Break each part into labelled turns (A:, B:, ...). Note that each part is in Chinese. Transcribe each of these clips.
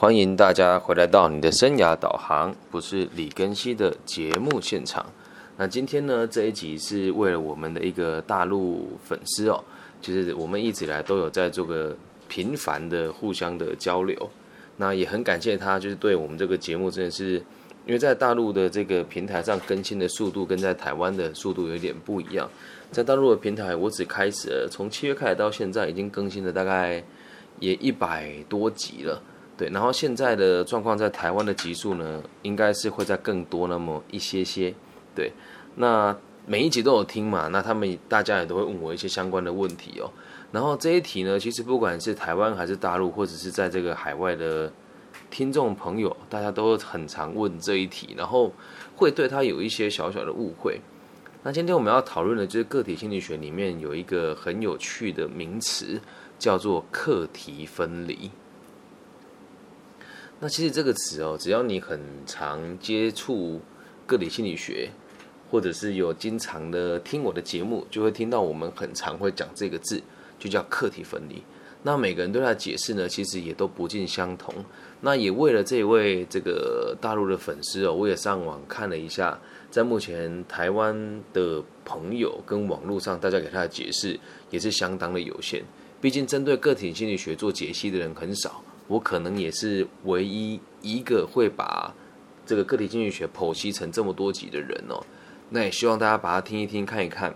A: 欢迎大家回来到你的生涯导航，不是李根熙的节目现场。那今天呢，这一集是为了我们的一个大陆粉丝哦，就是我们一直以来都有在做个频繁的互相的交流。那也很感谢他，就是对我们这个节目真的是，因为在大陆的这个平台上更新的速度跟在台湾的速度有点不一样。在大陆的平台，我只开始了从七月开始到现在，已经更新了大概也一百多集了。对，然后现在的状况在台湾的集数呢，应该是会在更多那么一些些。对，那每一集都有听嘛，那他们大家也都会问我一些相关的问题哦。然后这一题呢，其实不管是台湾还是大陆，或者是在这个海外的听众朋友，大家都很常问这一题，然后会对他有一些小小的误会。那今天我们要讨论的就是个体心理学里面有一个很有趣的名词，叫做课题分离。那其实这个词哦，只要你很常接触个体心理学，或者是有经常的听我的节目，就会听到我们很常会讲这个字，就叫课题分离。那每个人对它的解释呢，其实也都不尽相同。那也为了这位这个大陆的粉丝哦，我也上网看了一下，在目前台湾的朋友跟网络上，大家给他的解释也是相当的有限。毕竟针对个体心理学做解析的人很少。我可能也是唯一一个会把这个个体经济学剖析成这么多集的人哦。那也希望大家把它听一听、看一看。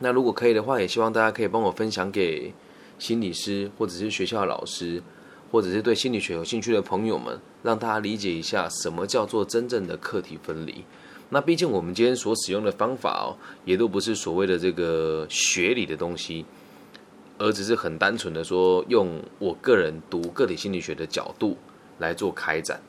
A: 那如果可以的话，也希望大家可以帮我分享给心理师，或者是学校的老师，或者是对心理学有兴趣的朋友们，让大家理解一下什么叫做真正的课题分离。那毕竟我们今天所使用的方法哦，也都不是所谓的这个学理的东西。而只是很单纯的说，用我个人读个体心理学的角度来做开展，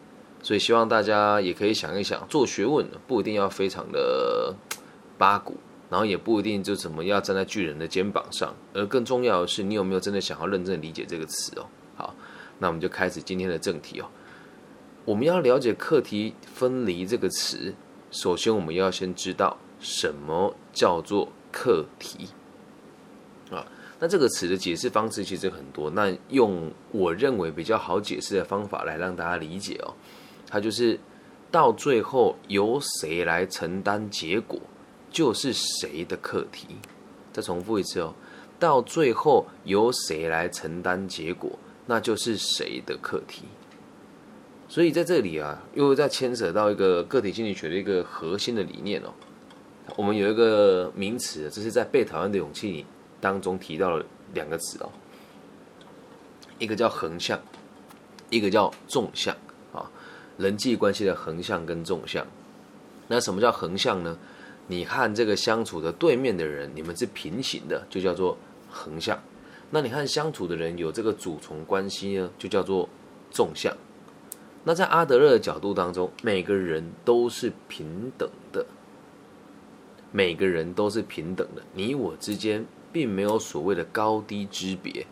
A: 所以希望大家也可以想一想，做学问不一定要非常的 八股，然后也不一定就怎么要站在巨人的肩膀上，而更重要的是，你有没有真的想要认真理解这个词哦？好，那我们就开始今天的正题哦。我们要了解课题分离这个词，首先我们要先知道什么叫做课题啊。那这个词的解释方式其实很多，那用我认为比较好解释的方法来让大家理解哦，它就是到最后由谁来承担结果，就是谁的课题。再重复一次哦，到最后由谁来承担结果，那就是谁的课题。所以在这里啊，又在牵扯到一个个体心理学的一个核心的理念哦。我们有一个名词，这是在被讨厌的勇气里。当中提到了两个词哦，一个叫横向，一个叫纵向啊，人际关系的横向跟纵向。那什么叫横向呢？你和这个相处的对面的人，你们是平行的，就叫做横向。那你和相处的人有这个主从关系呢，就叫做纵向。那在阿德勒的角度当中，每个人都是平等的，每个人都是平等的，你我之间。并没有所谓的高低之别。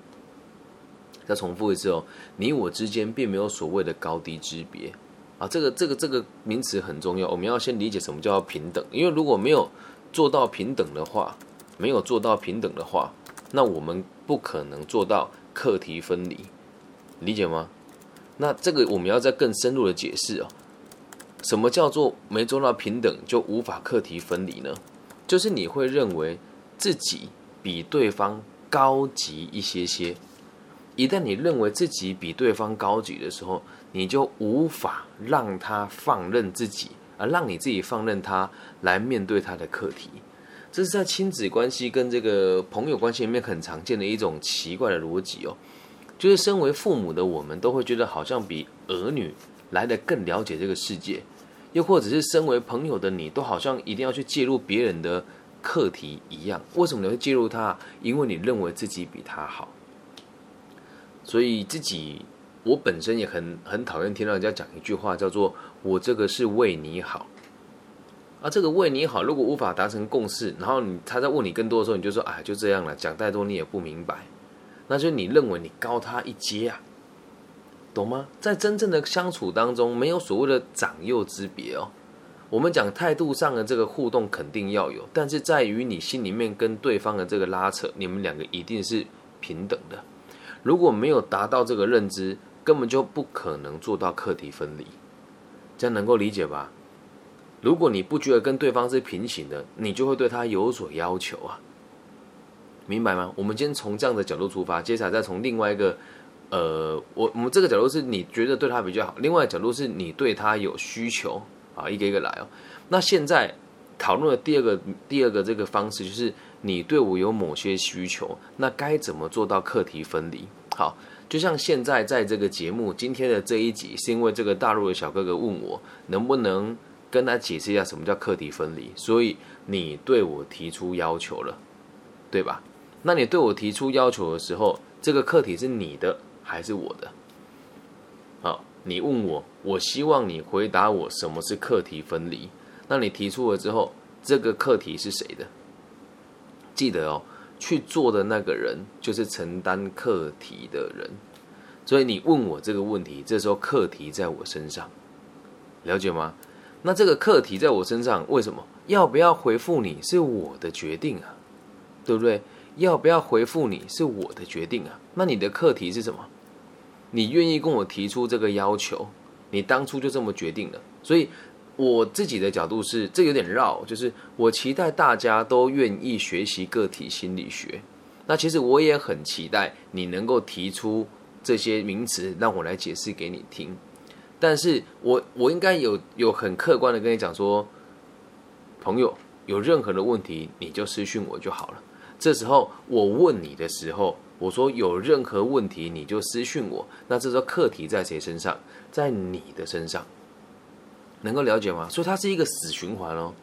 A: 再重复一次哦，你我之间并没有所谓的高低之别啊！这个这个这个名词很重要，我们要先理解什么叫做平等。因为如果没有做到平等的话，没有做到平等的话，那我们不可能做到课题分离，理解吗？那这个我们要再更深入的解释哦。什么叫做没做到平等就无法课题分离呢？就是你会认为自己。比对方高级一些些，一旦你认为自己比对方高级的时候，你就无法让他放任自己，而让你自己放任他来面对他的课题。这是在亲子关系跟这个朋友关系里面很常见的一种奇怪的逻辑哦。就是身为父母的我们，都会觉得好像比儿女来的更了解这个世界，又或者是身为朋友的你，都好像一定要去介入别人的。课题一样，为什么你会介入他？因为你认为自己比他好，所以自己我本身也很很讨厌听到人家讲一句话，叫做“我这个是为你好”。啊，这个为你好，如果无法达成共识，然后你他在问你更多的时候，你就说：“哎，就这样了。”讲太多你也不明白，那就你认为你高他一阶啊，懂吗？在真正的相处当中，没有所谓的长幼之别哦。我们讲态度上的这个互动肯定要有，但是在于你心里面跟对方的这个拉扯，你们两个一定是平等的。如果没有达到这个认知，根本就不可能做到课题分离。这样能够理解吧？如果你不觉得跟对方是平行的，你就会对他有所要求啊，明白吗？我们今天从这样的角度出发，接下来再从另外一个，呃，我我们这个角度是你觉得对他比较好，另外角度是你对他有需求啊，一个一个来哦。那现在讨论的第二个第二个这个方式，就是你对我有某些需求，那该怎么做到课题分离？好。就像现在在这个节目今天的这一集，是因为这个大陆的小哥哥问我能不能跟他解释一下什么叫课题分离，所以你对我提出要求了，对吧？那你对我提出要求的时候，这个课题是你的还是我的？你问我，我希望你回答我什么是课题分离。那你提出了之后，这个课题是谁的？记得哦。去做的那个人就是承担课题的人，所以你问我这个问题，这时候课题在我身上，了解吗？那这个课题在我身上，为什么要不要回复你是我的决定啊？对不对？要不要回复你是我的决定啊？那你的课题是什么？你愿意跟我提出这个要求，你当初就这么决定了，所以。我自己的角度是，这有点绕，就是我期待大家都愿意学习个体心理学。那其实我也很期待你能够提出这些名词，让我来解释给你听。但是我我应该有有很客观的跟你讲说，朋友有任何的问题你就私讯我就好了。这时候我问你的时候，我说有任何问题你就私讯我。那这时候课题在谁身上？在你的身上。能够了解吗？所以它是一个死循环哦。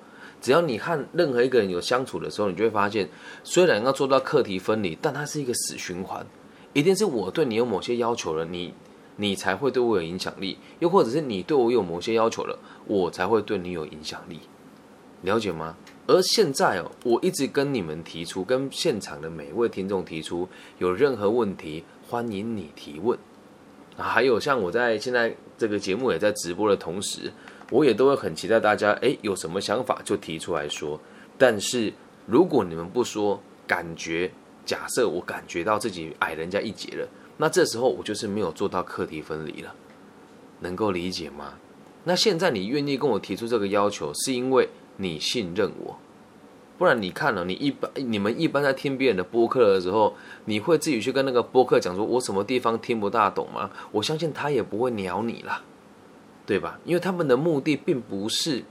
A: 只要你和任何一个人有相处的时候，你就会发现，虽然要做到课题分离，但它是一个死循环。一定是我对你有某些要求了，你你才会对我有影响力；又或者是你对我有某些要求了，我才会对你有影响力。了解吗？而现在哦，我一直跟你们提出，跟现场的每一位听众提出，有任何问题，欢迎你提问。还有像我在现在这个节目也在直播的同时。我也都会很期待大家，哎，有什么想法就提出来说。但是如果你们不说，感觉假设我感觉到自己矮人家一截了，那这时候我就是没有做到课题分离了，能够理解吗？那现在你愿意跟我提出这个要求，是因为你信任我，不然你看了，你一般你们一般在听别人的播客的时候，你会自己去跟那个播客讲说，我什么地方听不大懂吗？我相信他也不会鸟你啦。对吧？因为他们的目的并不是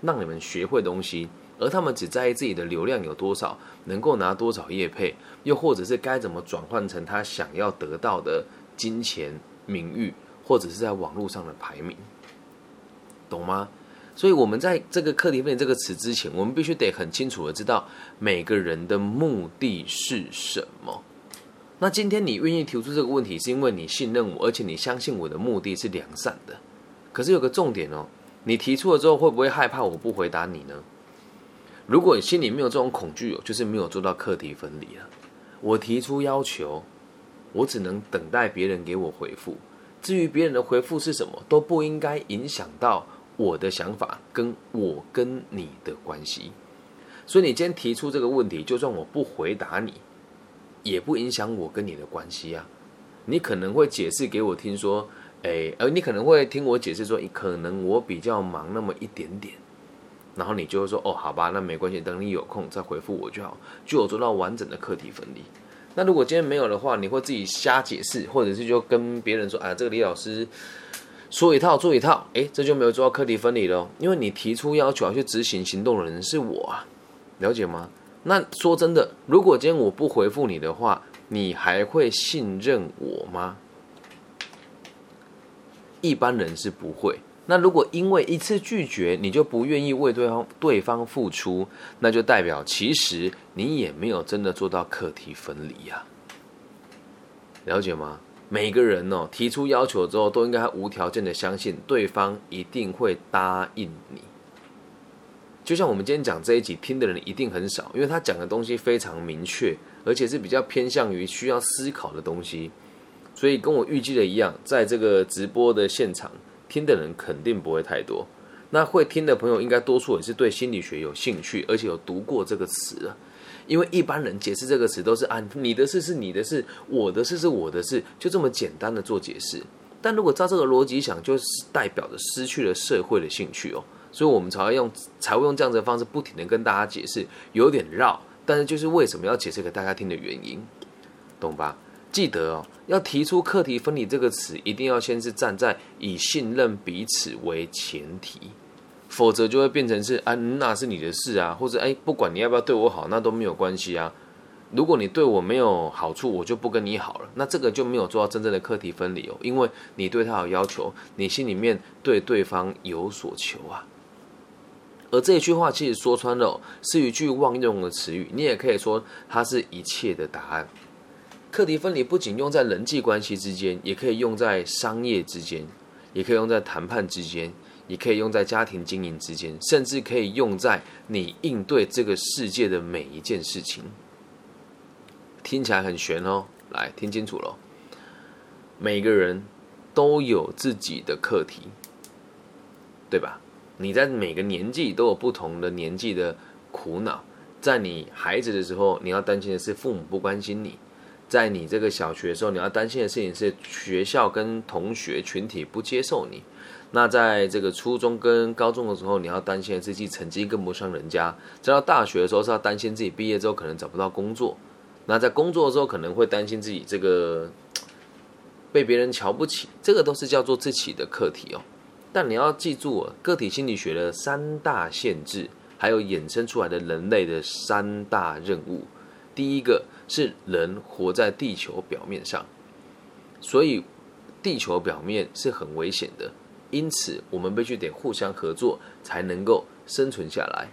A: 让你们学会东西，而他们只在意自己的流量有多少，能够拿多少业配，又或者是该怎么转换成他想要得到的金钱、名誉，或者是在网络上的排名，懂吗？所以，我们在这个课题分离这个词之前，我们必须得很清楚的知道每个人的目的是什么。那今天你愿意提出这个问题，是因为你信任我，而且你相信我的目的是良善的。可是有个重点哦，你提出了之后会不会害怕我不回答你呢？如果你心里没有这种恐惧，就是没有做到课题分离了。我提出要求，我只能等待别人给我回复。至于别人的回复是什么，都不应该影响到我的想法跟我跟你的关系。所以你今天提出这个问题，就算我不回答你，也不影响我跟你的关系啊。你可能会解释给我听说。哎，而你可能会听我解释说，可能我比较忙那么一点点，然后你就会说，哦，好吧，那没关系，等你有空再回复我就好，就有做到完整的课题分离。那如果今天没有的话，你会自己瞎解释，或者是就跟别人说，啊，这个李老师说一套做一套，哎，这就没有做到课题分离了，因为你提出要求要去执行行动的人是我啊，了解吗？那说真的，如果今天我不回复你的话，你还会信任我吗？一般人是不会。那如果因为一次拒绝，你就不愿意为对方对方付出，那就代表其实你也没有真的做到课题分离呀。了解吗？每个人哦提出要求之后，都应该无条件的相信对方一定会答应你。就像我们今天讲这一集，听的人一定很少，因为他讲的东西非常明确，而且是比较偏向于需要思考的东西。所以跟我预计的一样，在这个直播的现场听的人肯定不会太多。那会听的朋友应该多数也是对心理学有兴趣，而且有读过这个词。因为一般人解释这个词都是按你的事是你的事，我的事是我的事，就这么简单的做解释。但如果照这个逻辑想，就是代表着失去了社会的兴趣哦。所以我们才会用才会用这样子的方式不停的跟大家解释，有点绕，但是就是为什么要解释给大家听的原因，懂吧？记得哦，要提出课题分离这个词，一定要先是站在以信任彼此为前提，否则就会变成是啊，那是你的事啊，或者哎，不管你要不要对我好，那都没有关系啊。如果你对我没有好处，我就不跟你好了。那这个就没有做到真正的课题分离哦，因为你对他有要求，你心里面对对方有所求啊。而这一句话其实说穿了，是一句忘用的词语，你也可以说它是一切的答案。课题分离不仅用在人际关系之间，也可以用在商业之间，也可以用在谈判之间，也可以用在家庭经营之间，甚至可以用在你应对这个世界的每一件事情。听起来很玄哦，来听清楚了。每个人都有自己的课题，对吧？你在每个年纪都有不同的年纪的苦恼。在你孩子的时候，你要担心的是父母不关心你。在你这个小学的时候，你要担心的事情是学校跟同学群体不接受你。那在这个初中跟高中的时候，你要担心自己成绩跟不上人家。再到大学的时候，是要担心自己毕业之后可能找不到工作。那在工作的时候，可能会担心自己这个被别人瞧不起。这个都是叫做自己的课题哦。但你要记住，个体心理学的三大限制，还有衍生出来的人类的三大任务。第一个。是人活在地球表面上，所以地球表面是很危险的，因此我们必须得互相合作才能够生存下来，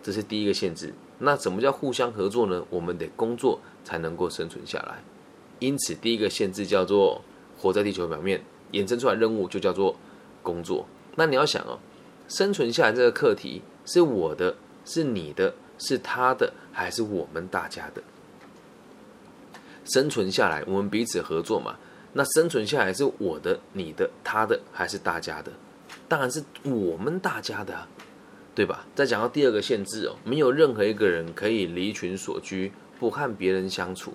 A: 这是第一个限制。那什么叫互相合作呢？我们得工作才能够生存下来，因此第一个限制叫做活在地球表面，衍生出来任务就叫做工作。那你要想哦，生存下来这个课题是我的，是你的，是他的，还是我们大家的？生存下来，我们彼此合作嘛。那生存下来是我的、你的、他的，还是大家的？当然是我们大家的，对吧？再讲到第二个限制哦，没有任何一个人可以离群所居，不和别人相处。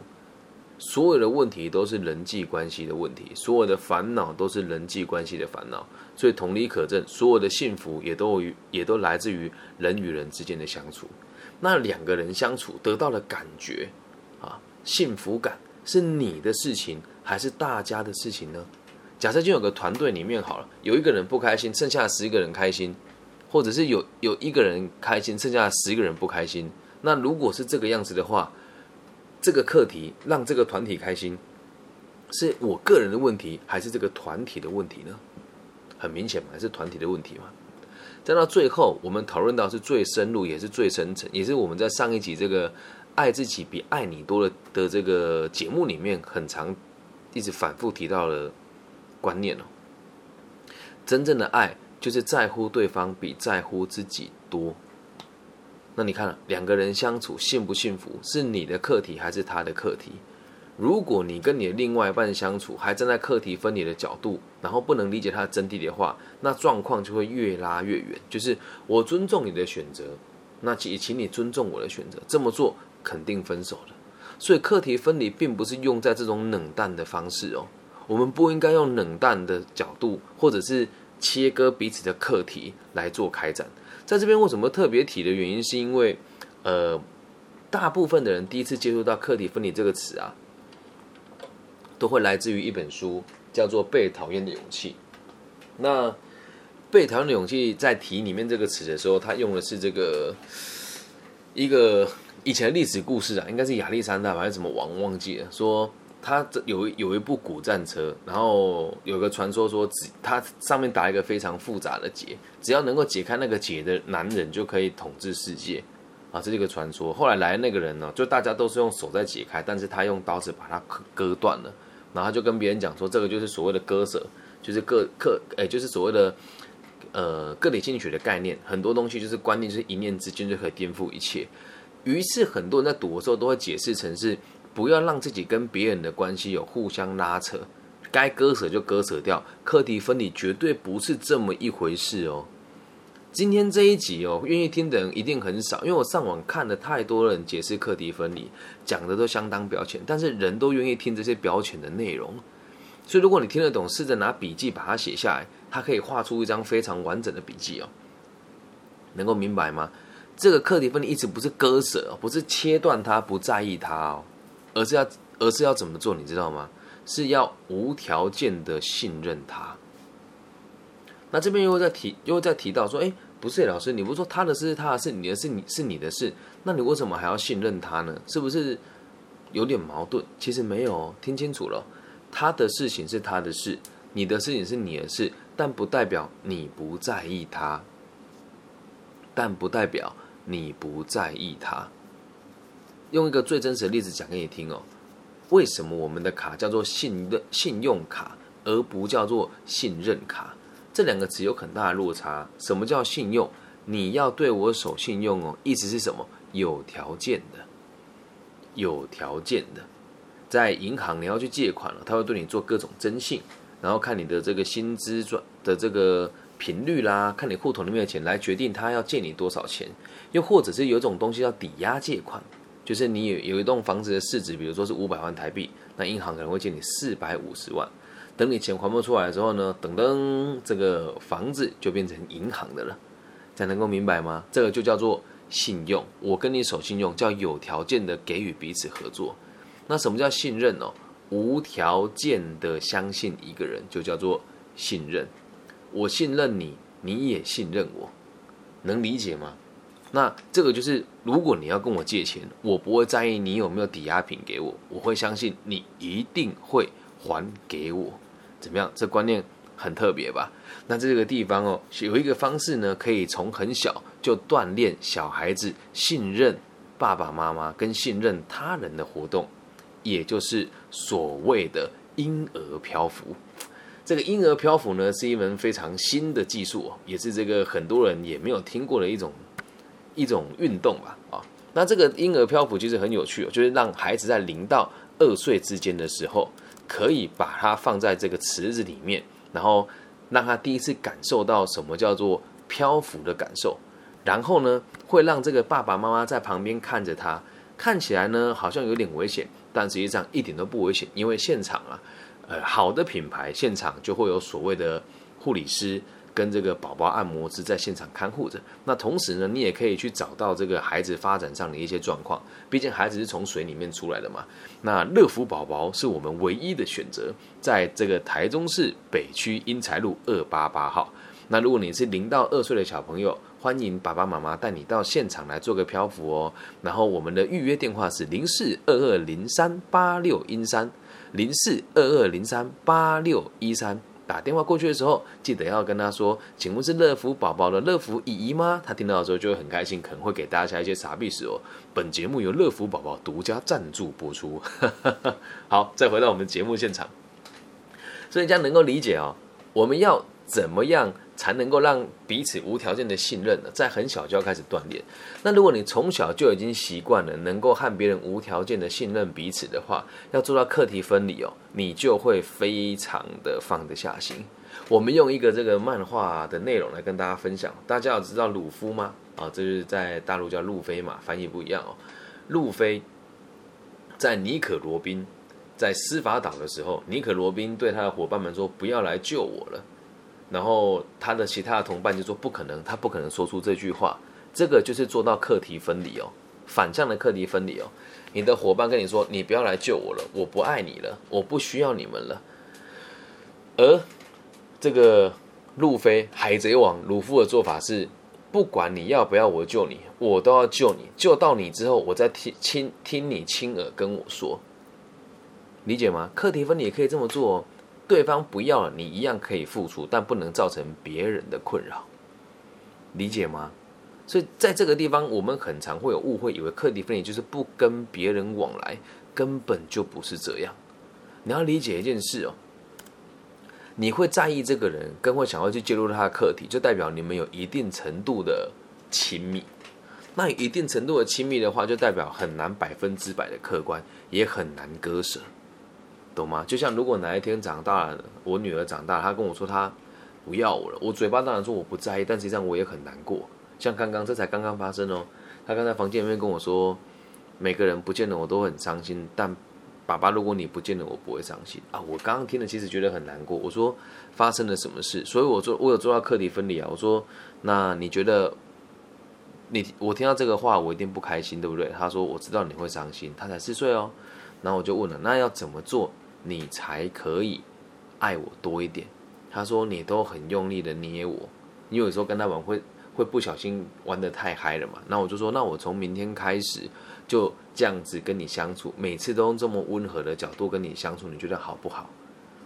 A: 所有的问题都是人际关系的问题，所有的烦恼都是人际关系的烦恼。所以同理可证，所有的幸福也都与也都来自于人与人之间的相处。那两个人相处得到的感觉啊。幸福感是你的事情还是大家的事情呢？假设就有个团队里面好了，有一个人不开心，剩下十个人开心，或者是有有一个人开心，剩下十个人不开心。那如果是这个样子的话，这个课题让这个团体开心，是我个人的问题还是这个团体的问题呢？很明显嘛，还是团体的问题嘛。再到最后，我们讨论到是最深入，也是最深层，也是我们在上一集这个。爱自己比爱你多了的这个节目里面，很常一直反复提到的观念哦。真正的爱就是在乎对方比在乎自己多。那你看，两个人相处幸不幸福，是你的课题还是他的课题？如果你跟你的另外一半相处，还站在课题分离的角度，然后不能理解他的真谛的话，那状况就会越拉越远。就是我尊重你的选择，那也请你尊重我的选择。这么做。肯定分手了，所以课题分离并不是用在这种冷淡的方式哦。我们不应该用冷淡的角度，或者是切割彼此的课题来做开展。在这边为什么特别提的原因，是因为呃，大部分的人第一次接触到课题分离这个词啊，都会来自于一本书，叫做《被讨厌的勇气》。那《被讨厌的勇气》在提里面这个词的时候，他用的是这个一个。以前的历史故事啊，应该是亚历山大还是什么王忘记了。说他这有有一部古战车，然后有个传说说，只他上面打一个非常复杂的结，只要能够解开那个结的男人就可以统治世界啊，这是一个传说。后来来那个人呢，就大家都是用手在解开，但是他用刀子把它割割断了，然后他就跟别人讲说，这个就是所谓的割舍，就是个个哎，就是所谓的呃个体心理学的概念，很多东西就是观念，就是一念之间就可以颠覆一切。于是很多人在赌的时候都会解释成是不要让自己跟别人的关系有互相拉扯，该割舍就割舍掉。课题分离绝对不是这么一回事哦。今天这一集哦，愿意听的人一定很少，因为我上网看了太多人解释课题分离，讲的都相当表浅，但是人都愿意听这些表浅的内容。所以如果你听得懂，试着拿笔记把它写下来，它可以画出一张非常完整的笔记哦。能够明白吗？这个课题分离一直不是割舍，不是切断它，不在意它哦，而是要而是要怎么做？你知道吗？是要无条件的信任他。那这边又在提，又在提到说，哎，不是老师，你不是说他的事是他的事，你的事你是你的事，那你为什么还要信任他呢？是不是有点矛盾？其实没有，听清楚了，他的事情是他的事，你的事情是你的事，但不代表你不在意他，但不代表你不在意他。用一个最真实的例子讲给你听哦，为什么我们的卡叫做信任信用卡，而不叫做信任卡？这两个词有很大的落差。什么叫信用？你要对我守信用哦，意思是什么？有条件的，有条件的。在银行你要去借款了，他会对你做各种征信，然后看你的这个薪资转的这个频率啦，看你户头里面的钱来决定他要借你多少钱。又或者是有一种东西叫抵押借款，就是你有有一栋房子的市值，比如说是五百万台币，那银行可能会借你四百五十万。等你钱还不出来之后呢，等等，这个房子就变成银行的了，才能够明白吗？这个就叫做信用。我跟你守信用，叫有条件的给予彼此合作。那什么叫信任哦？无条件的相信一个人，就叫做信任。我信任你，你也信任我，能理解吗？那这个就是，如果你要跟我借钱，我不会在意你有没有抵押品给我，我会相信你一定会还给我。怎么样？这观念很特别吧？那这个地方哦，有一个方式呢，可以从很小就锻炼小孩子信任爸爸妈妈跟信任他人的活动，也就是所谓的婴儿漂浮。这个婴儿漂浮呢，是一门非常新的技术，也是这个很多人也没有听过的一种一种运动吧？啊，那这个婴儿漂浮其实很有趣，就是让孩子在零到二岁之间的时候。可以把它放在这个池子里面，然后让他第一次感受到什么叫做漂浮的感受，然后呢，会让这个爸爸妈妈在旁边看着他，看起来呢好像有点危险，但实际上一点都不危险，因为现场啊，呃，好的品牌现场就会有所谓的护理师。跟这个宝宝按摩师在现场看护着，那同时呢，你也可以去找到这个孩子发展上的一些状况。毕竟孩子是从水里面出来的嘛。那乐福宝宝是我们唯一的选择，在这个台中市北区英才路二八八号。那如果你是零到二岁的小朋友，欢迎爸爸妈妈带你到现场来做个漂浮哦。然后我们的预约电话是零四二二零三八六一三零四二二零三八六一三。打电话过去的时候，记得要跟他说：“请问是乐福宝宝的乐福姨姨吗？”他听到的时候就会很开心，可能会给大家一些傻币时哦。本节目由乐福宝宝独家赞助播出。好，再回到我们节目现场，所以大家能够理解哦，我们要怎么样？才能够让彼此无条件的信任呢，在很小就要开始锻炼。那如果你从小就已经习惯了能够和别人无条件的信任彼此的话，要做到课题分离哦，你就会非常的放得下心。我们用一个这个漫画的内容来跟大家分享。大家要知道鲁夫吗？啊，这是在大陆叫路飞嘛，翻译不一样哦。路飞在尼可罗宾在司法岛的时候，尼可罗宾对他的伙伴们说：“不要来救我了。”然后他的其他的同伴就说不可能，他不可能说出这句话。这个就是做到课题分离哦，反向的课题分离哦。你的伙伴跟你说，你不要来救我了，我不爱你了，我不需要你们了。而这个路飞海贼王鲁夫的做法是，不管你要不要我救你，我都要救你。救到你之后，我再听亲听你亲耳跟我说，理解吗？课题分离也可以这么做。对方不要了，你一样可以付出，但不能造成别人的困扰，理解吗？所以在这个地方，我们很常会有误会，以为课题分离就是不跟别人往来，根本就不是这样。你要理解一件事哦，你会在意这个人，跟会想要去介入他的课题，就代表你们有一定程度的亲密。那一定程度的亲密的话，就代表很难百分之百的客观，也很难割舍。懂吗？就像如果哪一天长大了，我女儿长大，她跟我说她不要我了。我嘴巴当然说我不在意，但实际上我也很难过。像刚刚这才刚刚发生哦，她刚才房间里面跟我说，每个人不见了我都很伤心，但爸爸如果你不见了我不会伤心啊。我刚刚听了其实觉得很难过。我说发生了什么事？所以我说我有做到课题分离啊。我说那你觉得你我听到这个话我一定不开心，对不对？他说我知道你会伤心。他才四岁哦。然后我就问了，那要怎么做你才可以爱我多一点？他说你都很用力的捏我，你有时候跟他玩会。会不小心玩的太嗨了嘛？那我就说，那我从明天开始就这样子跟你相处，每次都用这么温和的角度跟你相处，你觉得好不好？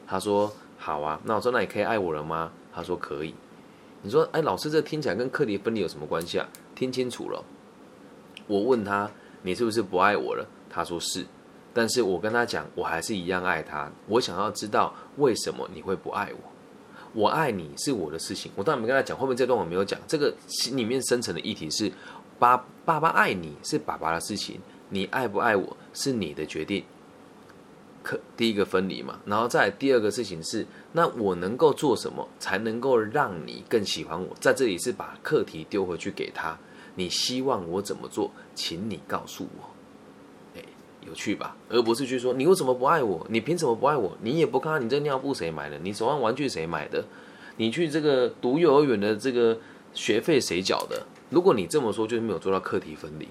A: 他说好啊。那我说那你可以爱我了吗？他说可以。你说哎，老师这听起来跟课题分离有什么关系啊？听清楚了。我问他你是不是不爱我了？他说是。但是我跟他讲，我还是一样爱他。我想要知道为什么你会不爱我。我爱你是我的事情，我当然没跟他讲。后面这段我没有讲，这个心里面深层的议题是：爸爸爸爱你是爸爸的事情，你爱不爱我是你的决定。可第一个分离嘛，然后再第二个事情是：那我能够做什么才能够让你更喜欢我？在这里是把课题丢回去给他，你希望我怎么做？请你告诉我。有趣吧，而不是去说你为什么不爱我？你凭什么不爱我？你也不看看你这尿布谁买的？你手上玩具谁买的？你去这个读幼儿园的这个学费谁缴的？如果你这么说，就是没有做到课题分离。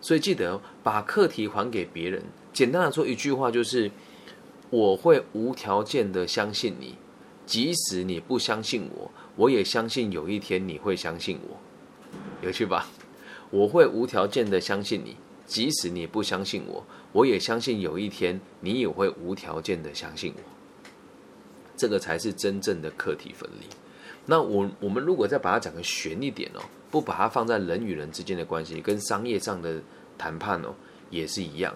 A: 所以记得把课题还给别人。简单的说一句话就是：我会无条件的相信你，即使你不相信我，我也相信有一天你会相信我。有趣吧？我会无条件的相信你。即使你不相信我，我也相信有一天你也会无条件的相信我。这个才是真正的课题分离。那我我们如果再把它讲的悬一点哦，不把它放在人与人之间的关系，跟商业上的谈判哦，也是一样。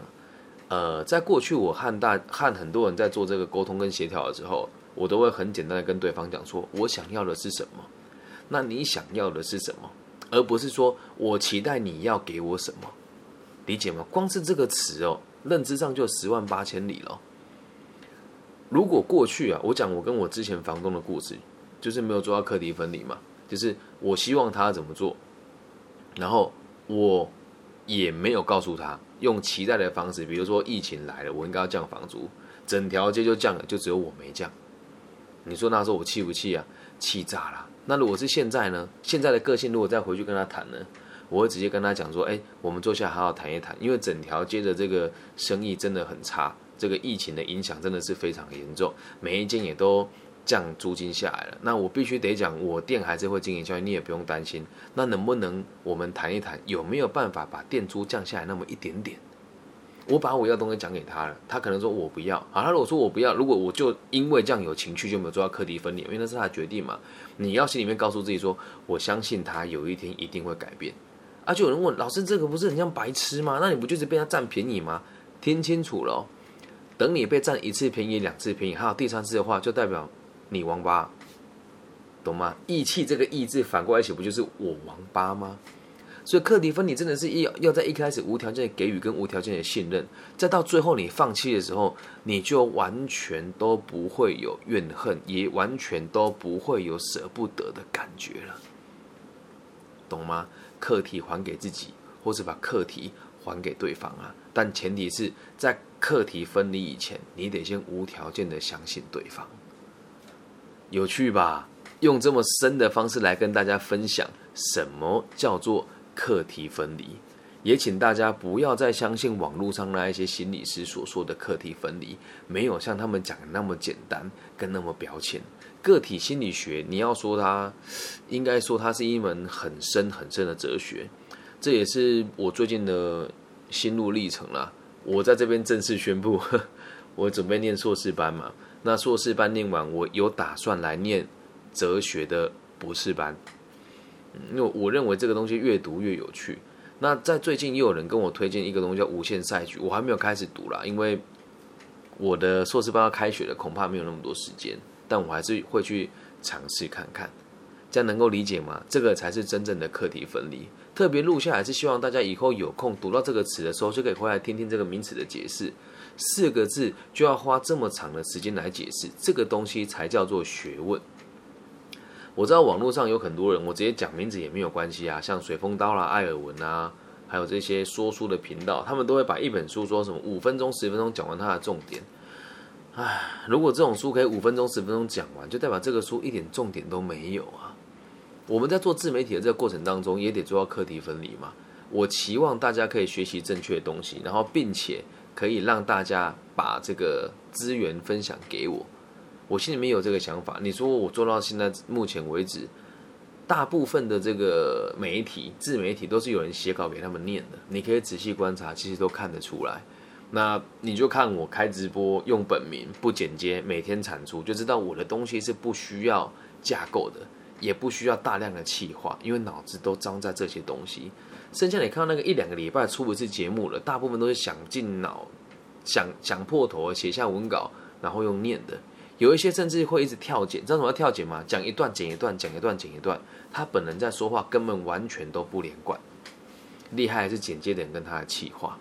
A: 呃，在过去我和大和很多人在做这个沟通跟协调的时候，我都会很简单的跟对方讲说，我想要的是什么？那你想要的是什么？而不是说我期待你要给我什么。理解吗？光是这个词哦，认知上就十万八千里了。如果过去啊，我讲我跟我之前房东的故事，就是没有做到课题分离嘛，就是我希望他怎么做，然后我也没有告诉他用期待的方式，比如说疫情来了，我应该要降房租，整条街就降了，就只有我没降。你说那时候我气不气啊？气炸了。那如果是现在呢？现在的个性如果再回去跟他谈呢？我会直接跟他讲说，哎，我们坐下好好谈一谈，因为整条街的这个生意真的很差，这个疫情的影响真的是非常严重，每一间也都降租金下来了。那我必须得讲，我店还是会经营下去，你也不用担心。那能不能我们谈一谈，有没有办法把店租降下来那么一点点？我把我要东西讲给他了，他可能说我不要。好，他如果说我不要，如果我就因为这样有情绪，就没有做到课题分离，因为那是他的决定嘛。你要心里面告诉自己说，我相信他有一天一定会改变。啊！就有人问老师：“这个不是很像白痴吗？那你不就是被他占便宜吗？”听清楚了，等你被占一次便宜、两次便宜，还有第三次的话，就代表你王八，懂吗？义气这个义字反过来写，不就是我王八吗？所以课题分离真的是要要在一开始无条件的给予跟无条件的信任，再到最后你放弃的时候，你就完全都不会有怨恨，也完全都不会有舍不得的感觉了，懂吗？课题还给自己，或是把课题还给对方啊！但前提是在课题分离以前，你得先无条件的相信对方。有趣吧？用这么深的方式来跟大家分享什么叫做课题分离，也请大家不要再相信网络上那一些心理师所说的课题分离，没有像他们讲的那么简单，跟那么表浅。个体心理学，你要说它，应该说它是一门很深很深的哲学。这也是我最近的心路历程啦。我在这边正式宣布，我准备念硕士班嘛。那硕士班念完，我有打算来念哲学的博士班。因为我认为这个东西越读越有趣。那在最近又有人跟我推荐一个东西叫无限赛局，我还没有开始读啦，因为我的硕士班要开学了，恐怕没有那么多时间。但我还是会去尝试看看，这样能够理解吗？这个才是真正的课题分离。特别录下来是希望大家以后有空读到这个词的时候，就可以回来听听这个名词的解释。四个字就要花这么长的时间来解释，这个东西才叫做学问。我知道网络上有很多人，我直接讲名字也没有关系啊，像水风刀啦、艾尔文啊，还有这些说书的频道，他们都会把一本书说什么五分钟、十分钟讲完它的重点。唉，如果这种书可以五分钟、十分钟讲完，就代表这个书一点重点都没有啊。我们在做自媒体的这个过程当中，也得做到课题分离嘛。我期望大家可以学习正确的东西，然后并且可以让大家把这个资源分享给我。我心里面有这个想法。你说我做到现在目前为止，大部分的这个媒体、自媒体都是有人写稿给他们念的。你可以仔细观察，其实都看得出来。那你就看我开直播用本名不剪接，每天产出，就知道我的东西是不需要架构的，也不需要大量的气化，因为脑子都装在这些东西。剩下你看到那个一两个礼拜出一次节目了，大部分都是想进脑、想想破头写下文稿，然后用念的。有一些甚至会一直跳剪，知道什么跳剪吗？讲一段剪一段，讲一段剪一段。他本人在说话根本完全都不连贯，厉害还是剪接的人跟他的气话。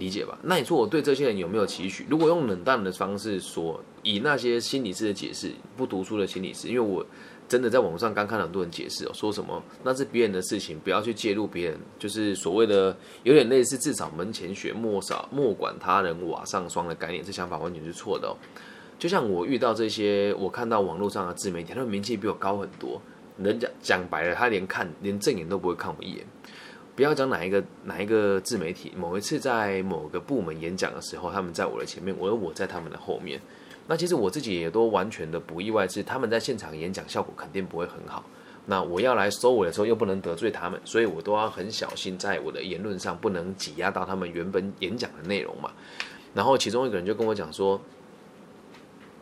A: 理解吧？那你说我对这些人有没有期许？如果用冷淡的方式说，以那些心理师的解释，不读书的心理师，因为我真的在网上刚看了很多人解释哦，说什么那是别人的事情，不要去介入别人，就是所谓的有点类似至少门前雪，莫扫莫管他人瓦上霜的概念，这想法完全是错的哦。就像我遇到这些，我看到网络上的自媒体，他们名气比我高很多，人家讲白了，他连看连正眼都不会看我一眼。不要讲哪一个哪一个自媒体，某一次在某个部门演讲的时候，他们在我的前面，我我在他们的后面。那其实我自己也都完全的不意外，是他们在现场演讲效果肯定不会很好。那我要来收尾的时候，又不能得罪他们，所以我都要很小心，在我的言论上不能挤压到他们原本演讲的内容嘛。然后其中一个人就跟我讲说，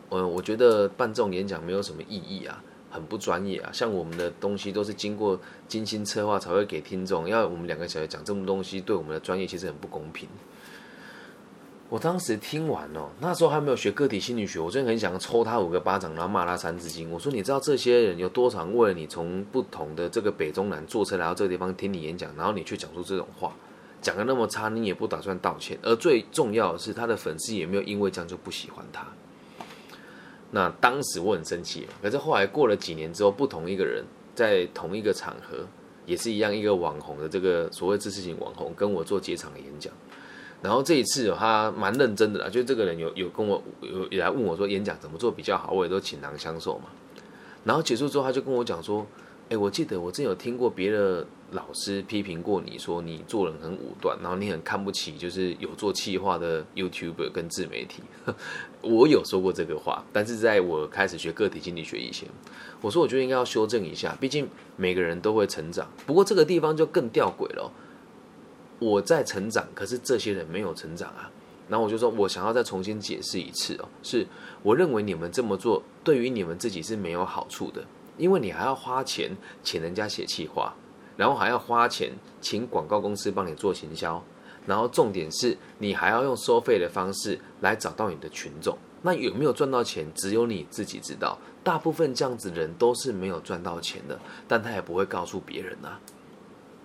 A: 嗯，我觉得办这种演讲没有什么意义啊。很不专业啊！像我们的东西都是经过精心策划才会给听众，要我们两个小孩讲这么东西，对我们的专业其实很不公平。我当时听完哦，那时候还没有学个体心理学，我真的很想抽他五个巴掌，然后骂他三字经。我说：“你知道这些人有多少为了你从不同的这个北中南坐车来到这个地方听你演讲，然后你却讲出这种话，讲的那么差，你也不打算道歉。而最重要的是，他的粉丝也没有因为这样就不喜欢他。”那当时我很生气，可是后来过了几年之后，不同一个人在同一个场合，也是一样一个网红的这个所谓知识型网红，跟我做结场的演讲。然后这一次他蛮认真的啦，就这个人有有跟我有也来问我说演讲怎么做比较好，我也都倾囊相授嘛。然后结束之后，他就跟我讲说。哎，我记得我真有听过别的老师批评过你说你做人很武断，然后你很看不起就是有做企划的 YouTuber 跟自媒体。我有说过这个话，但是在我开始学个体心理学以前，我说我觉得应该要修正一下，毕竟每个人都会成长。不过这个地方就更吊诡了，我在成长，可是这些人没有成长啊。然后我就说我想要再重新解释一次哦，是我认为你们这么做对于你们自己是没有好处的。因为你还要花钱请人家写企划，然后还要花钱请广告公司帮你做行销，然后重点是你还要用收费的方式来找到你的群众。那有没有赚到钱，只有你自己知道。大部分这样子的人都是没有赚到钱的，但他也不会告诉别人啊，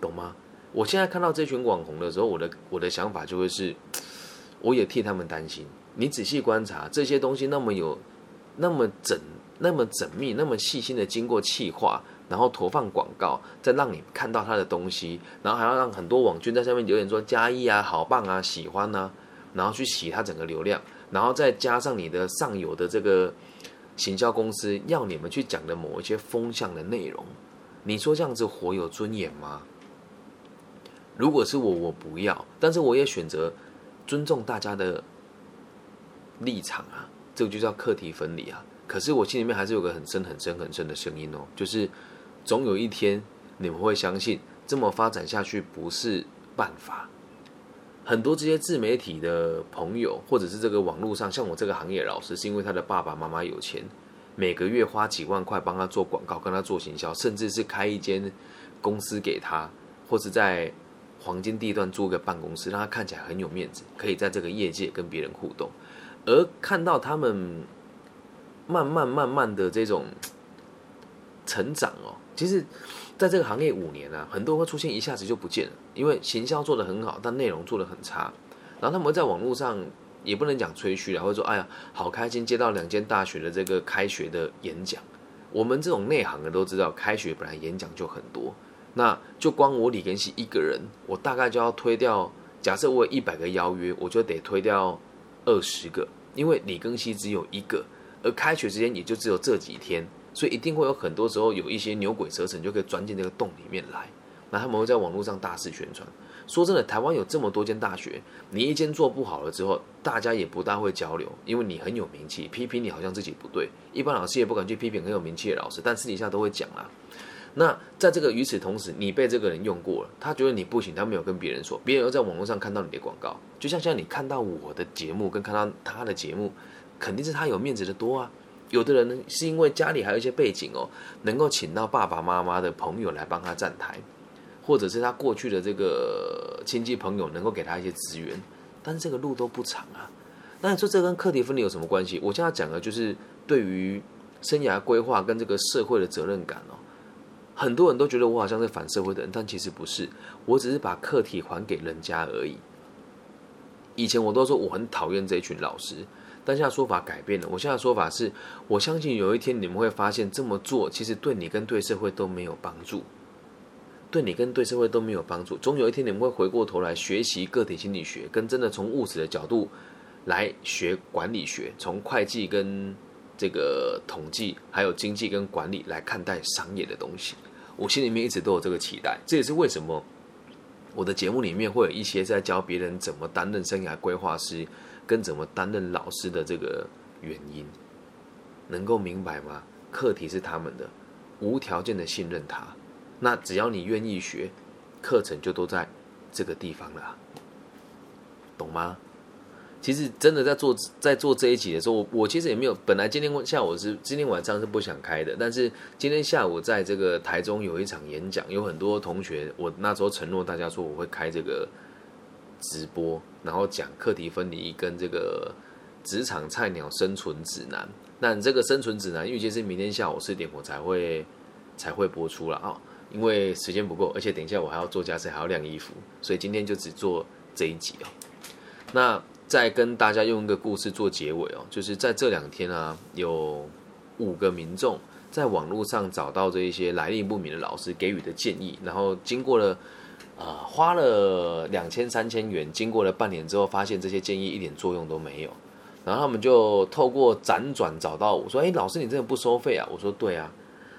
A: 懂吗？我现在看到这群网红的时候，我的我的想法就会是，我也替他们担心。你仔细观察这些东西，那么有那么整。那么缜密、那么细心的经过气化，然后投放广告，再让你看到他的东西，然后还要让很多网军在上面留言说加一啊、好棒啊、喜欢啊，然后去洗他整个流量，然后再加上你的上游的这个行销公司要你们去讲的某一些风向的内容，你说这样子活有尊严吗？如果是我，我不要，但是我也选择尊重大家的立场啊，这个就叫课题分离啊。可是我心里面还是有个很深很深很深的声音哦，就是总有一天你们会相信这么发展下去不是办法。很多这些自媒体的朋友，或者是这个网络上像我这个行业老师，是因为他的爸爸妈妈有钱，每个月花几万块帮他做广告，跟他做行销，甚至是开一间公司给他，或者在黄金地段租个办公室，让他看起来很有面子，可以在这个业界跟别人互动，而看到他们。慢慢慢慢的这种成长哦，其实在这个行业五年啊，很多会出现一下子就不见了，因为行销做的很好，但内容做的很差。然后他们在网络上也不能讲吹嘘了，或者说哎呀好开心接到两间大学的这个开学的演讲，我们这种内行的都知道，开学本来演讲就很多，那就光我李根熙一个人，我大概就要推掉。假设我有一百个邀约，我就得推掉二十个，因为李根熙只有一个，而开学时间也就只有这几天，所以一定会有很多时候有一些牛鬼蛇神就可以钻进这个洞里面来。那他们会在网络上大肆宣传。说真的，台湾有这么多间大学，你一间做不好了之后，大家也不大会交流，因为你很有名气，批评你好像自己不对，一般老师也不敢去批评很有名气的老师，但私底下都会讲啊。那在这个与此同时，你被这个人用过了，他觉得你不行，他没有跟别人说，别人又在网络上看到你的广告，就像现在你看到我的节目跟看到他的节目，肯定是他有面子的多啊。有的人呢，是因为家里还有一些背景哦，能够请到爸爸妈妈的朋友来帮他站台。或者是他过去的这个亲戚朋友能够给他一些资源，但是这个路都不长啊。那你说这跟课题分离有什么关系？我现在讲的就是对于生涯规划跟这个社会的责任感哦。很多人都觉得我好像是反社会的人，但其实不是，我只是把课题还给人家而已。以前我都说我很讨厌这一群老师，但现在说法改变了。我现在说法是，我相信有一天你们会发现这么做其实对你跟对社会都没有帮助。对你跟对社会都没有帮助。总有一天，你们会回过头来学习个体心理学，跟真的从务实的角度来学管理学，从会计跟这个统计，还有经济跟管理来看待商业的东西。我心里面一直都有这个期待。这也是为什么我的节目里面会有一些在教别人怎么担任生涯规划师，跟怎么担任老师的这个原因。能够明白吗？课题是他们的，无条件的信任他。那只要你愿意学，课程就都在这个地方了，懂吗？其实真的在做在做这一集的时候，我我其实也没有，本来今天下午是今天晚上是不想开的，但是今天下午在这个台中有一场演讲，有很多同学，我那时候承诺大家说我会开这个直播，然后讲课题分离跟这个职场菜鸟生存指南。那这个生存指南预计是明天下午四点我才会才会播出了啊。因为时间不够，而且等一下我还要做家事，还要晾衣服，所以今天就只做这一集哦。那再跟大家用一个故事做结尾哦，就是在这两天啊，有五个民众在网络上找到这一些来历不明的老师给予的建议，然后经过了啊花了两千三千元，经过了半年之后，发现这些建议一点作用都没有，然后他们就透过辗转找到我说：“哎，老师你真的不收费啊？”我说：“对啊。”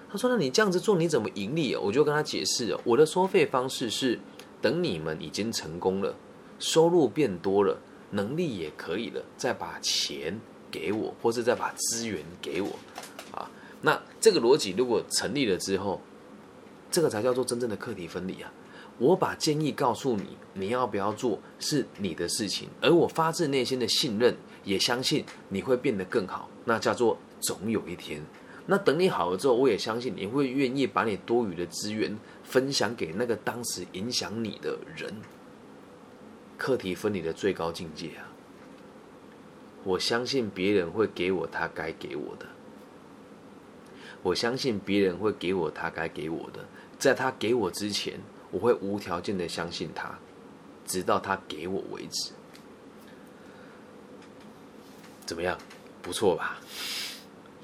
A: 他说：“那你这样子做，你怎么盈利？”我就跟他解释，我的收费方式是等你们已经成功了，收入变多了，能力也可以了，再把钱给我，或者再把资源给我啊。那这个逻辑如果成立了之后，这个才叫做真正的课题分离啊。我把建议告诉你，你要不要做是你的事情，而我发自内心的信任，也相信你会变得更好，那叫做总有一天。那等你好了之后，我也相信你会愿意把你多余的资源分享给那个当时影响你的人。课题分离的最高境界啊！我相信别人会给我他该给我的，我相信别人会给我他该给我的，在他给我之前，我会无条件的相信他，直到他给我为止。怎么样？不错吧？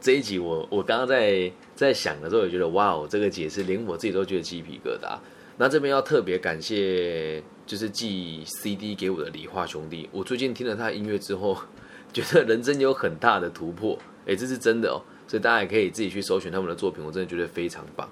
A: 这一集我我刚刚在在想的时候，也觉得哇哦，这个解释连我自己都觉得鸡皮疙瘩。那这边要特别感谢，就是寄 CD 给我的理化兄弟。我最近听了他的音乐之后，觉得人生有很大的突破，哎，这是真的哦。所以大家也可以自己去搜寻他们的作品，我真的觉得非常棒，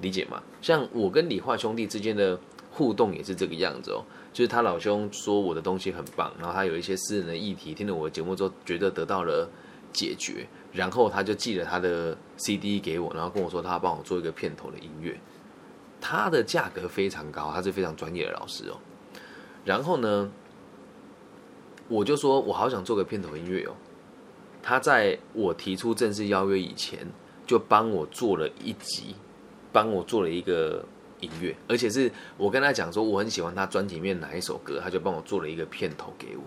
A: 理解吗？像我跟理化兄弟之间的互动也是这个样子哦，就是他老兄说我的东西很棒，然后他有一些私人的议题，听了我的节目之后，觉得得到了解决。然后他就寄了他的 CD 给我，然后跟我说他帮我做一个片头的音乐，他的价格非常高，他是非常专业的老师哦。然后呢，我就说我好想做个片头音乐哦。他在我提出正式邀约以前，就帮我做了一集，帮我做了一个音乐，而且是我跟他讲说我很喜欢他专辑里面哪一首歌，他就帮我做了一个片头给我，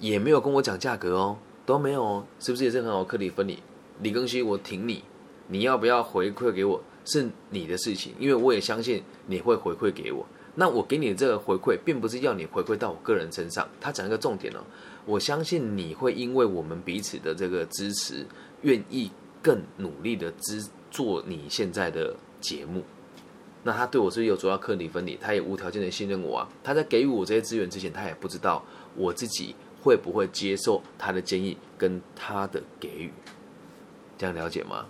A: 也没有跟我讲价格哦。都没有哦，是不是也是很好？课题分离，李庚希，我挺你，你要不要回馈给我是你的事情，因为我也相信你会回馈给我。那我给你的这个回馈，并不是要你回馈到我个人身上。他讲一个重点哦，我相信你会因为我们彼此的这个支持，愿意更努力的支做你现在的节目。那他对我是有主要课题分离，他也无条件的信任我啊。他在给予我这些资源之前，他也不知道我自己会不会接受他的建议跟他的给予，这样了解吗？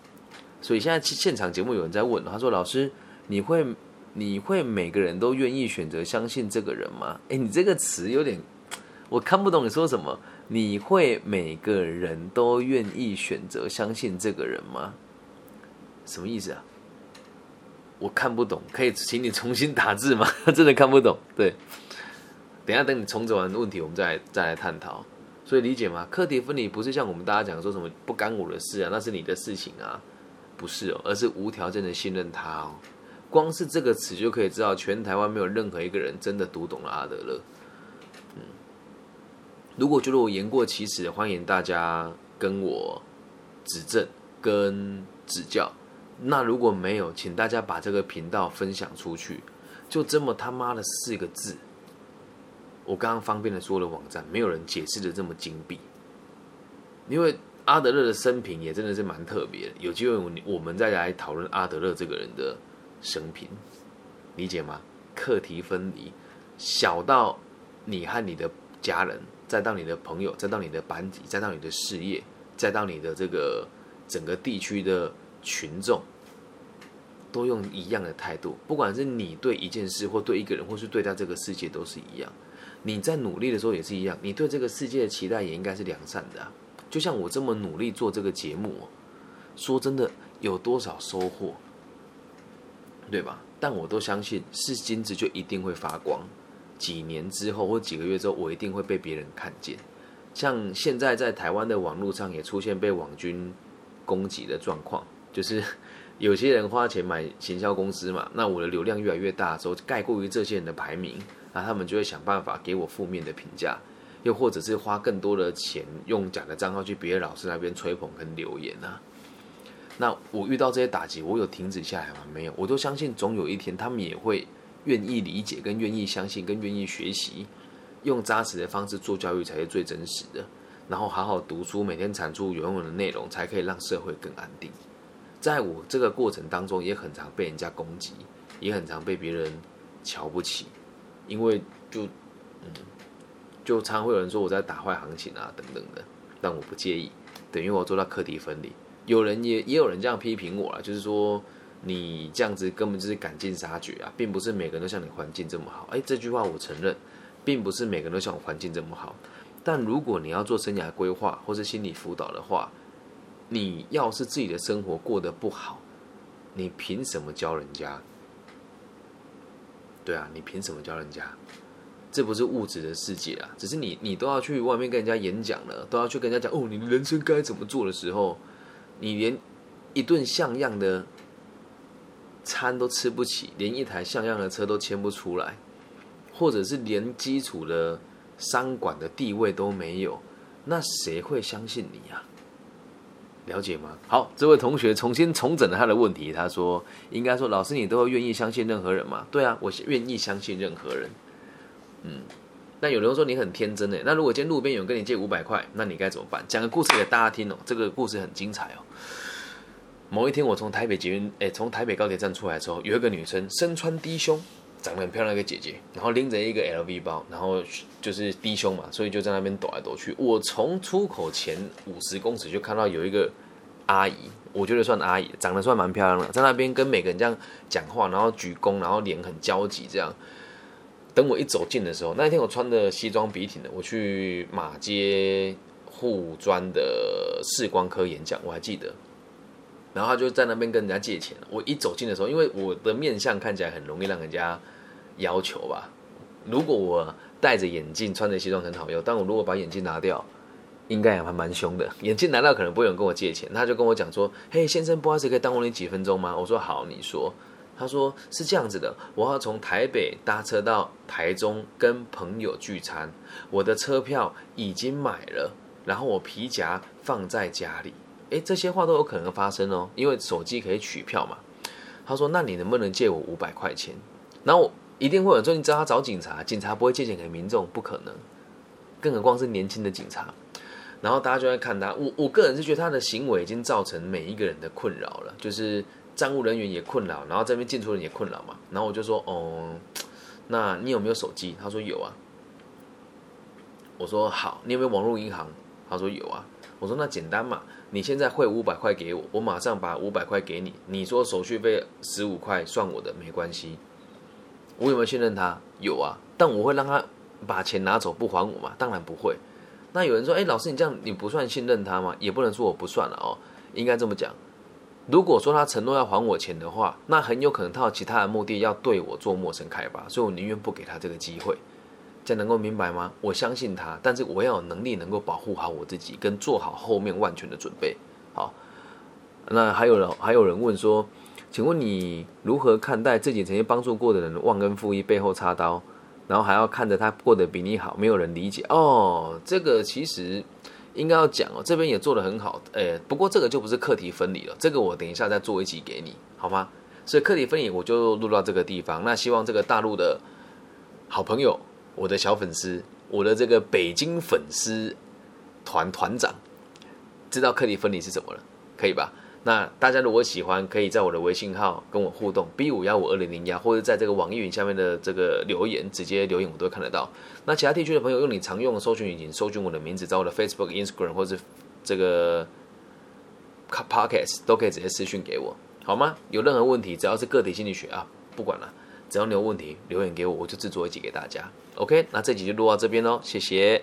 A: 所以现在现场节目有人在问，他说：“老师，你会你会每个人都愿意选择相信这个人吗？”哎，你这个词有点我看不懂你说什么。你会每个人都愿意选择相信这个人吗？什么意思啊？我看不懂，可以请你重新打字吗？真的看不懂。对，等下等你重整完问题，我们再再来探讨。所以理解吗？课题分离不是像我们大家讲说什么不干我的事啊，那是你的事情啊，不是哦，而是无条件的信任他哦。光是这个词就可以知道，全台湾没有任何一个人真的读懂了阿德勒。嗯，如果觉得我言过其实，欢迎大家跟我指正跟指教。那如果没有，请大家把这个频道分享出去，就这么他妈的四个字。我刚刚方便的说了网站，没有人解释的这么精辟。因为阿德勒的生平也真的是蛮特别的，有机会我们再来讨论阿德勒这个人的生平，理解吗？课题分离，小到你和你的家人，再到你的朋友，再到你的班级，再到你的事业，再到你的这个整个地区的群众。都用一样的态度，不管是你对一件事，或对一个人，或是对待这个世界，都是一样。你在努力的时候也是一样，你对这个世界的期待也应该是良善的。就像我这么努力做这个节目，说真的，有多少收获，对吧？但我都相信，是金子就一定会发光。几年之后或几个月之后，我一定会被别人看见。像现在在台湾的网络上也出现被网军攻击的状况，就是。有些人花钱买行销公司嘛，那我的流量越来越大的时候，盖过于这些人的排名，那他们就会想办法给我负面的评价，又或者是花更多的钱用假的账号去别的老师那边吹捧跟留言啊。那我遇到这些打击，我有停止下来吗？没有，我都相信总有一天他们也会愿意理解、跟愿意相信、跟愿意学习，用扎实的方式做教育才是最真实的，然后好好读书，每天产出有用的内容，才可以让社会更安定。在我这个过程当中，也很常被人家攻击，也很常被别人瞧不起，因为就嗯，就常会有人说我在打坏行情啊等等的，但我不介意，等于我做到课题分离。有人也也有人这样批评我了，就是说你这样子根本就是赶尽杀绝啊，并不是每个人都像你环境这么好。哎，这句话我承认，并不是每个人都像我环境这么好。但如果你要做生涯规划或是心理辅导的话，你要是自己的生活过得不好，你凭什么教人家？对啊，你凭什么教人家？这不是物质的世界啊！只是你，你都要去外面跟人家演讲了，都要去跟人家讲哦，你人生该怎么做的时候，你连一顿像样的餐都吃不起，连一台像样的车都牵不出来，或者是连基础的商管的地位都没有，那谁会相信你呀？了解吗？好，这位同学重新重整了他的问题。他说：“应该说，老师你都会愿意相信任何人吗？”对啊，我愿意相信任何人。嗯，那有人说你很天真诶。那如果今天路边有人跟你借五百块，那你该怎么办？讲个故事给大家听哦。这个故事很精彩哦。某一天，我从台北捷运，诶，从台北高铁站出来之后，有一个女生身穿低胸，长得很漂亮一个姐姐，然后拎着一个 LV 包，然后就是低胸嘛，所以就在那边躲来躲去。我从出口前五十公尺就看到有一个。阿姨，我觉得算阿姨，长得算蛮漂亮的，在那边跟每个人这样讲话，然后鞠躬，然后脸很焦急这样。等我一走近的时候，那一天我穿的西装笔挺的，我去马街护专的视光科演讲，我还记得。然后他就在那边跟人家借钱。我一走近的时候，因为我的面相看起来很容易让人家要求吧。如果我戴着眼镜，穿着西装很好用，但我如果把眼镜拿掉。应该也还蛮凶的，眼镜拿到可能不会有人跟我借钱，他就跟我讲说：“嘿，先生，不好意思，可以耽误你几分钟吗？”我说：“好，你说。”他说：“是这样子的，我要从台北搭车到台中跟朋友聚餐，我的车票已经买了，然后我皮夹放在家里。诶，这些话都有可能发生哦，因为手机可以取票嘛。”他说：“那你能不能借我五百块钱？”然后一定会有人说：“你找他找警察，警察不会借钱给民众，不可能，更何况是年轻的警察。”然后大家就在看他。我我个人是觉得他的行为已经造成每一个人的困扰了，就是站务人员也困扰，然后这边进出人也困扰嘛。然后我就说，哦，那你有没有手机？他说有啊。我说好，你有没有网络银行？他说有啊。我说那简单嘛，你现在汇五百块给我，我马上把五百块给你。你说手续费十五块算我的，没关系。我有没有信任他？有啊，但我会让他把钱拿走不还我吗？当然不会。那有人说，哎，老师你这样你不算信任他吗？也不能说我不算了哦，应该这么讲。如果说他承诺要还我钱的话，那很有可能他有其他的目的要对我做陌生开发，所以我宁愿不给他这个机会。这能够明白吗？我相信他，但是我要有能力能够保护好我自己，跟做好后面万全的准备。好，那还有人还有人问说，请问你如何看待自己曾经帮助过的人忘恩负义，背后插刀，然后还要看着他过得比你好，没有人理解哦？这个其实应该要讲哦，这边也做得很好，诶，不过这个就不是课题分离了，这个我等一下再做一集给你，好吗？所以课题分离我就录到这个地方。那希望这个大陆的好朋友。我的小粉丝，我的这个北京粉丝团团长，知道课题分离是什么了，可以吧？那大家如果喜欢，可以在我的微信号跟我互动，B 五幺五二零零幺，或者在这个网易云下面的这个留言，直接留言我都看得到。那其他地区的朋友，用你常用的搜寻引擎搜寻我的名字，找我的 Facebook、Instagram 或者这个 Podcast 都可以直接私讯给我，好吗？有任何问题，只要是个体心理学啊，不管了。只要你有问题，留言给我，我就制作一集给大家。OK，那这集就录到这边喽，谢谢。